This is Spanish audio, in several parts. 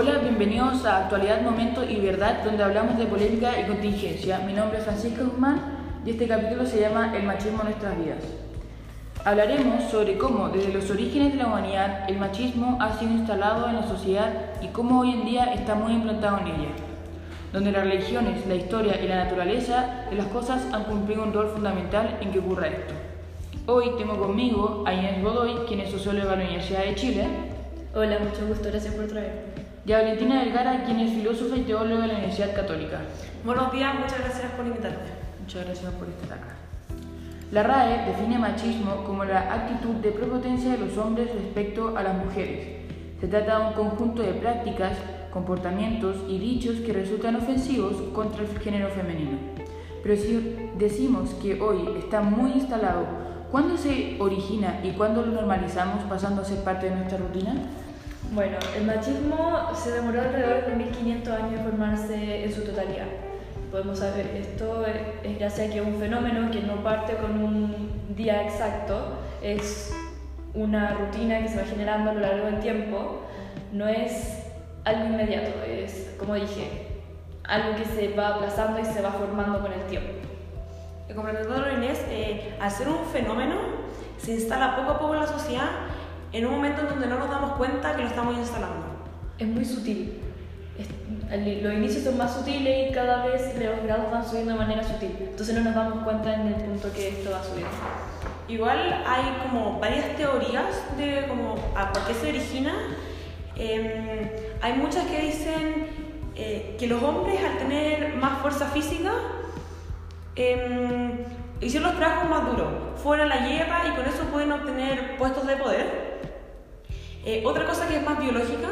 Hola, bienvenidos a Actualidad, Momento y Verdad, donde hablamos de polémica y contingencia. Mi nombre es Francisca Guzmán y este capítulo se llama El machismo en nuestras vidas. Hablaremos sobre cómo desde los orígenes de la humanidad el machismo ha sido instalado en la sociedad y cómo hoy en día está muy implantado en ella, donde las religiones, la historia y la naturaleza de las cosas han cumplido un rol fundamental en que ocurra esto. Hoy tengo conmigo a Inés Godoy, quien es socióloga de la Universidad de Chile, Hola, mucho gusto, gracias por traerme. Y a Valentina Vergara, quien es filósofa y teóloga de la Universidad Católica. Buenos días, muchas gracias por invitarme. Muchas gracias por estar acá. La RAE define machismo como la actitud de prepotencia de los hombres respecto a las mujeres. Se trata de un conjunto de prácticas, comportamientos y dichos que resultan ofensivos contra el género femenino. Pero si decimos que hoy está muy instalado, ¿cuándo se origina y cuándo lo normalizamos pasando a ser parte de nuestra rutina? Bueno, el machismo se demoró alrededor de 1500 años en formarse en su totalidad. Podemos saber, esto es gracias a que es un fenómeno que no parte con un día exacto, es una rutina que se va generando a lo largo del tiempo, no es algo inmediato, es, como dije, algo que se va aplazando y se va formando con el tiempo. Complementándolo Inés, eh, ser un fenómeno, se instala poco a poco en la sociedad en un momento en donde no nos damos cuenta que lo estamos instalando. Es muy sutil. Es- los inicios son más sutiles y cada vez los grados van subiendo de manera sutil. Entonces no nos damos cuenta en el punto que esto va subiendo. Igual hay como varias teorías de como a por qué se origina. Em, hay muchas que dicen eh, que los hombres al tener más fuerza física em, hicieron los trabajos más duros, fueron a la guerra y con eso pueden obtener puestos de poder. Eh, otra cosa que es más biológica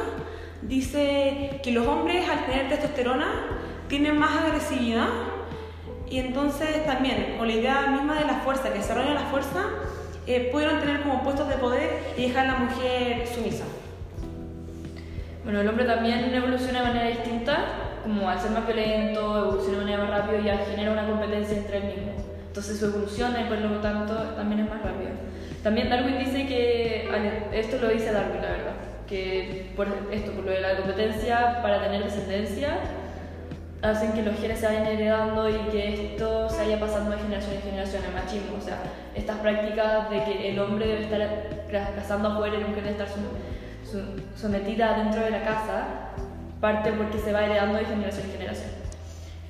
dice que los hombres al tener testosterona tienen más agresividad y entonces también con la idea misma de la fuerza, que desarrollan la fuerza, eh, pudieron tener como puestos de poder y dejar a la mujer sumisa. Bueno, el hombre también evoluciona de manera distinta, como al ser más violento, evoluciona de manera más rápido y al genera una competencia entre él mismo. Entonces su evolución y por lo tanto también es más rápida. También Darwin dice que, al- esto lo dice Darwin la verdad, que por esto, por lo de la competencia para tener descendencia, hacen que los genes se vayan heredando y que esto se vaya pasando de generación en generación, el machismo, o sea, estas prácticas de que el hombre debe estar ca- cazando afuera y la mujer debe estar som- som- sometida dentro de la casa, parte porque se va heredando de generación en generación.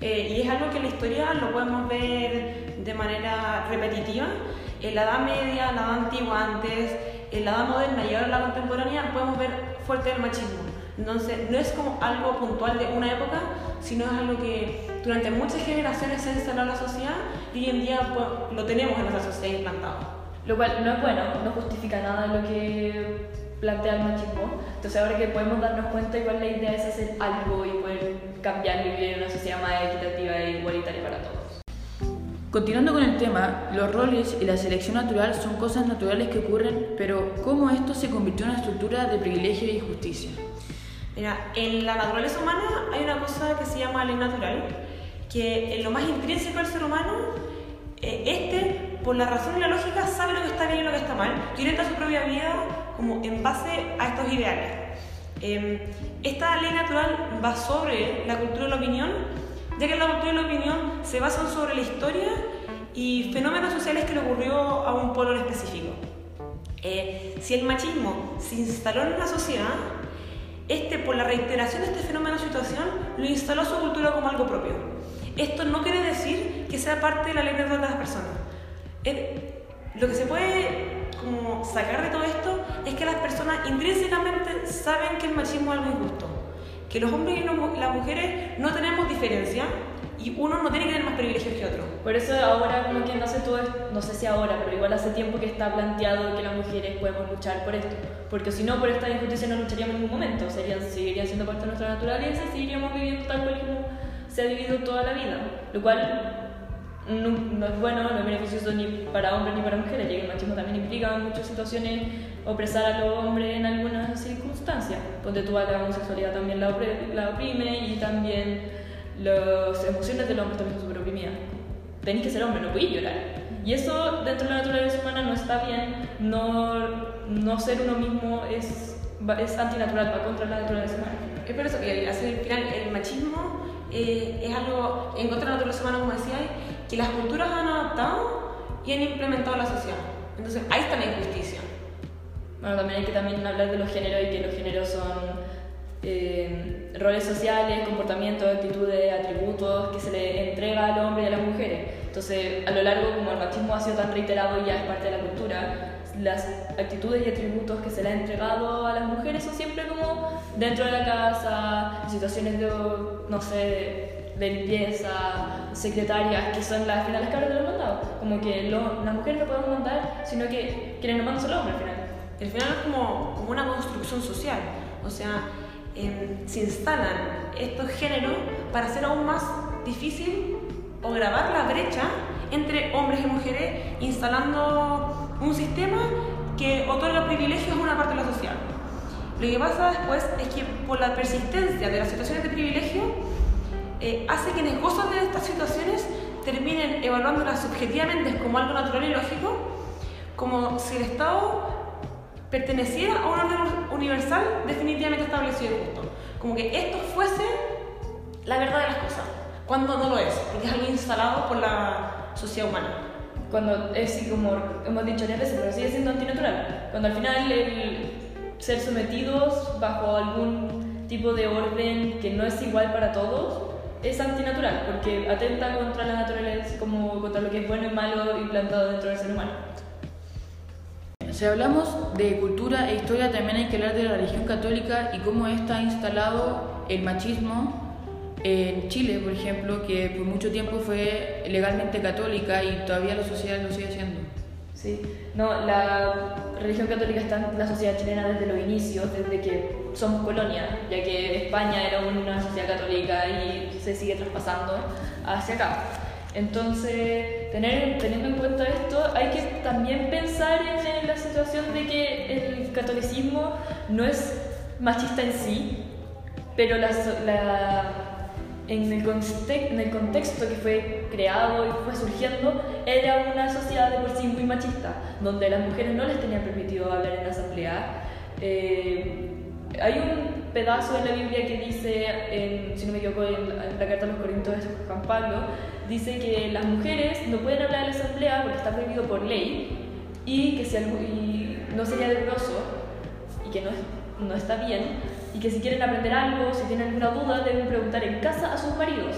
Eh, y es algo que en la historia lo podemos ver de manera repetitiva. En la Edad Media, en la Edad Antigua antes, en la Edad Moderna y ahora en la contemporánea podemos ver fuerte el machismo. Entonces, no es como algo puntual de una época, sino es algo que durante muchas generaciones se ha instalado en la sociedad y hoy en día pues, lo tenemos en nuestra sociedad implantado. Lo cual no es bueno, no justifica nada lo que plantea el machismo. Entonces ahora que podemos darnos cuenta, igual la idea es hacer algo y poder cambiar y vivir en una sociedad más equitativa e igualitaria para todos. Continuando con el tema, los roles y la selección natural son cosas naturales que ocurren, pero ¿cómo esto se convirtió en una estructura de privilegio y justicia? Mira, en la naturaleza humana hay una cosa que se llama ley natural, que en lo más intrínseco del ser humano, eh, este, por la razón y la lógica, sabe lo que está bien y lo que está mal, y orienta su propia vida como en base a estos ideales. Eh, esta ley natural va sobre la cultura de la opinión, ya que la cultura de la opinión se basan sobre la historia y fenómenos sociales que le ocurrió a un pueblo en específico. Eh, si el machismo se instaló en una sociedad, este, por la reiteración de este fenómeno o situación, lo instaló su cultura como algo propio. Esto no quiere decir que sea parte de la ley natural de las personas. Eh, lo que se puede como sacar de todo esto es que las personas intrínsecamente saben que el machismo es algo injusto, que los hombres y las mujeres no tenemos diferencia y uno no tiene que tener más privilegios que otro. Por eso ahora como que no sé todo no sé si ahora, pero igual hace tiempo que está planteado que las mujeres podemos luchar por esto. Porque si no, por esta injusticia no lucharíamos en ningún momento. Serían, seguirían siendo parte de nuestra naturaleza y seguiríamos viviendo tal cual como se ha vivido toda la vida. Lo cual no, no es bueno, no es beneficioso ni para hombres ni para mujeres, ya que el machismo también implica en muchas situaciones opresar a los hombres en algunas circunstancias. Ponte tú a la homosexualidad también la, opre- la oprime y también las emociones del hombre también son súper oprimidas. Tenéis que ser hombre, no podéis llorar. Y eso dentro de la naturaleza humana no está bien, no, no ser uno mismo es, es antinatural, va contra la naturaleza humana. es por eso que al final el machismo eh, es algo en contra de la naturaleza humana, como decía, que las culturas han adaptado y han implementado en la sociedad. Entonces ahí está la injusticia. Bueno, también hay que también hablar de los géneros y que los géneros son eh, roles sociales, comportamientos, actitudes, atributos que se le entrega al hombre y a las mujeres. Entonces, a lo largo, como el machismo ha sido tan reiterado y ya es parte de la cultura, las actitudes y atributos que se le ha entregado a las mujeres son siempre como dentro de la casa, situaciones de, no sé, de limpieza, secretarias, que son las, al final las cabras de. Como que las mujeres no podemos mandar, sino que quienes nos mandan son los hombres al final. Al final es como, como una construcción social. O sea, em, se instalan estos géneros para hacer aún más difícil o grabar la brecha entre hombres y mujeres, instalando un sistema que otorga privilegios a una parte de la sociedad. Lo que pasa después es que por la persistencia de las situaciones de privilegio, eh, hace quienes gozan de estas situaciones terminen evaluándolas subjetivamente como algo natural y lógico, como si el Estado perteneciera a un orden universal definitivamente establecido y justo. Como que esto fuese la verdad de las cosas, cuando no lo es, porque es algo instalado por la sociedad humana cuando es como hemos dicho varias veces, pero sigue siendo antinatural. Cuando al final el ser sometidos bajo algún tipo de orden que no es igual para todos es antinatural, porque atenta contra la naturaleza, como contra lo que es bueno y malo implantado dentro del ser humano. Si hablamos de cultura e historia, también hay que hablar de la religión católica y cómo está instalado el machismo en Chile, por ejemplo, que por mucho tiempo fue legalmente católica y todavía la sociedad lo sigue siendo. Sí, no, la religión católica está en la sociedad chilena desde los inicios, desde que somos colonia, ya que España era una sociedad católica y se sigue traspasando hacia acá. Entonces, tener, teniendo en cuenta esto, hay que también pensar en, la situación de que el catolicismo no es machista en sí, pero la, la en el, en el contexto que fue creado y fue surgiendo, era una sociedad de por sí muy machista, donde las mujeres no les tenían permitido hablar en la asamblea. Eh, hay un pedazo en la Biblia que dice, en, si no me equivoco, en, la carta a los Corintios de Juan Pablo, dice que las mujeres no pueden hablar en la asamblea porque está prohibido por ley y que si y no sería decoroso y que no, no está bien y que si quieren aprender algo, si tienen alguna duda, deben preguntar en casa a sus maridos.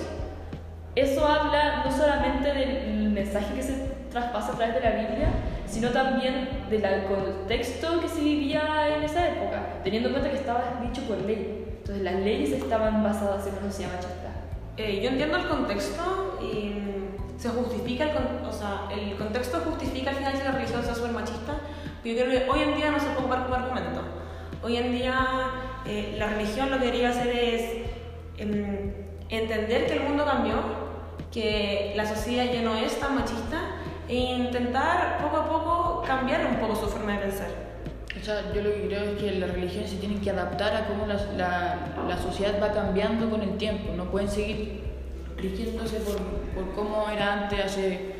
Eso habla no solamente del mensaje que se traspasa a través de la Biblia, sino también del contexto que se vivía en esa época, teniendo en cuenta que estaba dicho por ley. Entonces las leyes estaban basadas en una sociedad machista. Eh, yo entiendo el contexto y se justifica, el, o sea, el contexto justifica al final si la religión sea súper machista, pero yo creo que hoy en día no se puede ocupar como argumento. Hoy en día eh, la religión lo que debería hacer es em, entender que el mundo cambió, que la sociedad ya no es tan machista e intentar poco a poco cambiar un poco su forma de pensar. O sea, yo lo que creo es que las religiones se tienen que adaptar a cómo la, la, sociedad va cambiando con el tiempo, no pueden seguir rigiéndose por, por cómo era antes hace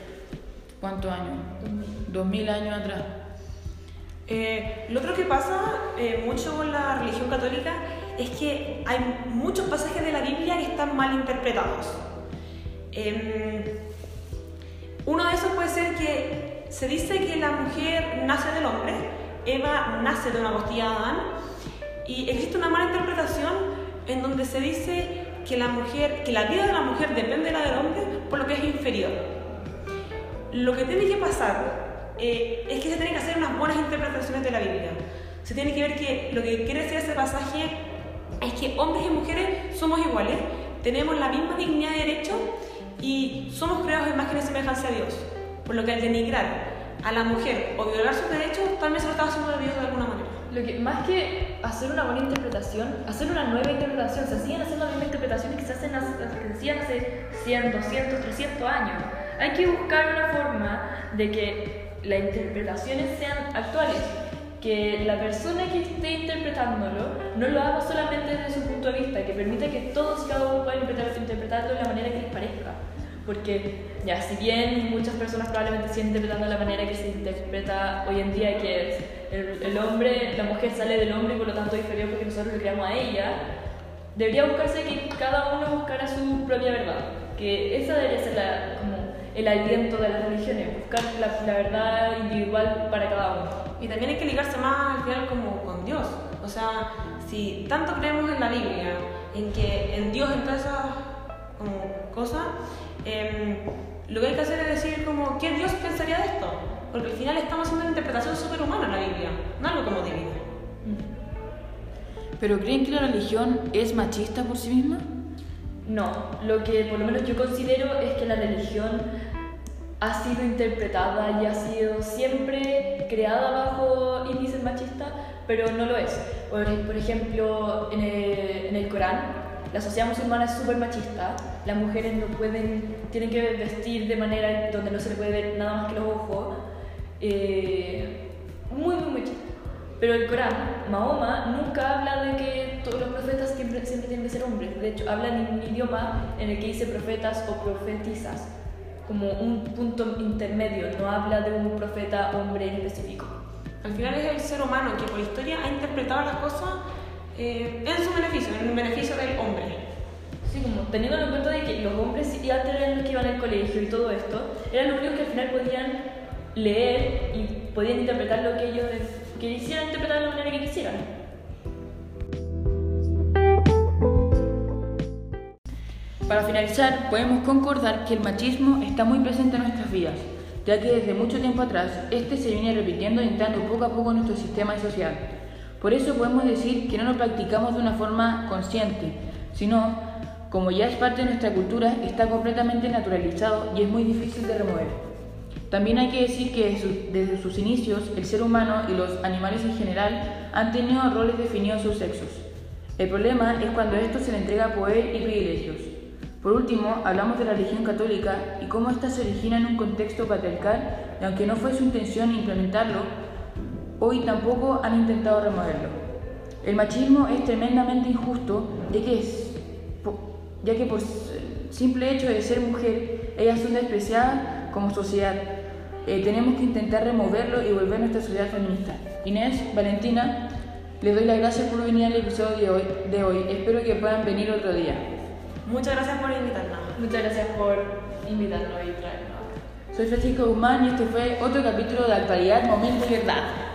cuántos años, dos mil años atrás. Eh, lo otro que pasa eh, mucho con la religión católica es que hay muchos pasajes de la Biblia que están mal interpretados. Em, uno de esos puede ser que se dice que la mujer nace del hombre, Eva nace de una costilla de Adán, y existe una mala interpretación en donde se dice que la, mujer, que la vida de la mujer depende de la del hombre, por lo que es inferior. Lo que tiene que pasar eh, es que se tienen que hacer unas buenas interpretaciones de la Biblia. Se tiene que ver que lo que quiere decir ese pasaje es que hombres y mujeres somos iguales, tenemos la misma dignidad y derecho y somos creados en imagen y semejanza a Dios. Por lo que al denigrar a la mujer o violar sus derechos, también se lo está haciendo de Dios de alguna manera. Lo que, más que hacer una buena interpretación, hacer una nueva interpretación, se siguen haciendo las mismas interpretaciones que se, hacen, que se hacían hace 100, 200, 300 años. Hay que buscar una forma de que las interpretaciones sean actuales, que la persona que esté interpretándolo no lo haga solamente desde su punto de vista, que permita que todos y cada uno puedan interpretarlo de la manera que les parezca. Porque, ya, si bien muchas personas probablemente siguen interpretando de la manera que se interpreta hoy en día, que es el, hombre, la mujer sale del hombre y por lo tanto inferior porque nosotros le creamos a ella, debería buscarse que cada uno buscara su propia verdad, que esa debería ser la, como el aliento de las religiones, buscar la, la verdad individual para cada uno. Y también hay que ligarse más al final como con Dios. O sea, si tanto creemos en la Biblia, en que en Dios, en todas esas como, cosas, em, lo que hay que hacer es decir como, ¿qué Dios pensaría de esto? Porque al final estamos haciendo una interpretación superhumana en la Biblia, no algo como divina. ¿Pero creen que la religión es machista por sí misma? No, lo que por lo menos yo considero es que la religión ha sido interpretada y ha sido siempre creada bajo índices machistas, pero no lo es. Por, por ejemplo, en el, en el Corán, la sociedad musulmana es súper machista, las mujeres no pueden, tienen que vestir de manera donde no se les puede ver nada más que los ojos, eh, muy, muy machista. Pero el Corán, Mahoma, nunca habla de que todos los profetas siempre, siempre tienen que ser hombres. De hecho, habla en un idioma en el que dice profetas o profetizas, como un punto intermedio, no habla de un profeta hombre en específico. Al final es el ser humano que por historia ha interpretado las cosas eh, en su beneficio, en el beneficio del hombre. Sí, como teniendo en cuenta de que los hombres y antes eran los que iban al colegio y todo esto, eran los únicos que al final podían leer y podían interpretar lo que ellos quisieran interpretar de la manera que quisieran. Para finalizar, podemos concordar que el machismo está muy presente en nuestras vidas, ya que desde mucho tiempo atrás este se viene repitiendo y entrando poco a poco en nuestro sistema social. Por eso podemos decir que no lo practicamos de una forma consciente, sino, como ya es parte de nuestra cultura, está completamente naturalizado y es muy difícil de remover. También hay que decir que desde sus inicios el ser humano y los animales en general han tenido roles definidos sus sexos. El problema es cuando esto se le entrega poder y privilegios. Por último, hablamos de la religión católica y cómo ésta se origina en un contexto patriarcal y aunque no fue su intención implementarlo, hoy tampoco han intentado removerlo. El machismo es tremendamente injusto ya que, ya que por simple hecho de ser mujer, ellas son despreciadas como sociedad. Eh, tenemos que intentar removerlo y volver a nuestra sociedad feminista. Inés, Valentina, les doy las gracias por venir al episodio de hoy. Espero que puedan venir otro día. Muchas gracias por invitarnos. Muchas gracias por invitarnos y traernos. Soy Francisco Guzmán y este fue otro capítulo de Actualidad, Momento y Verdad.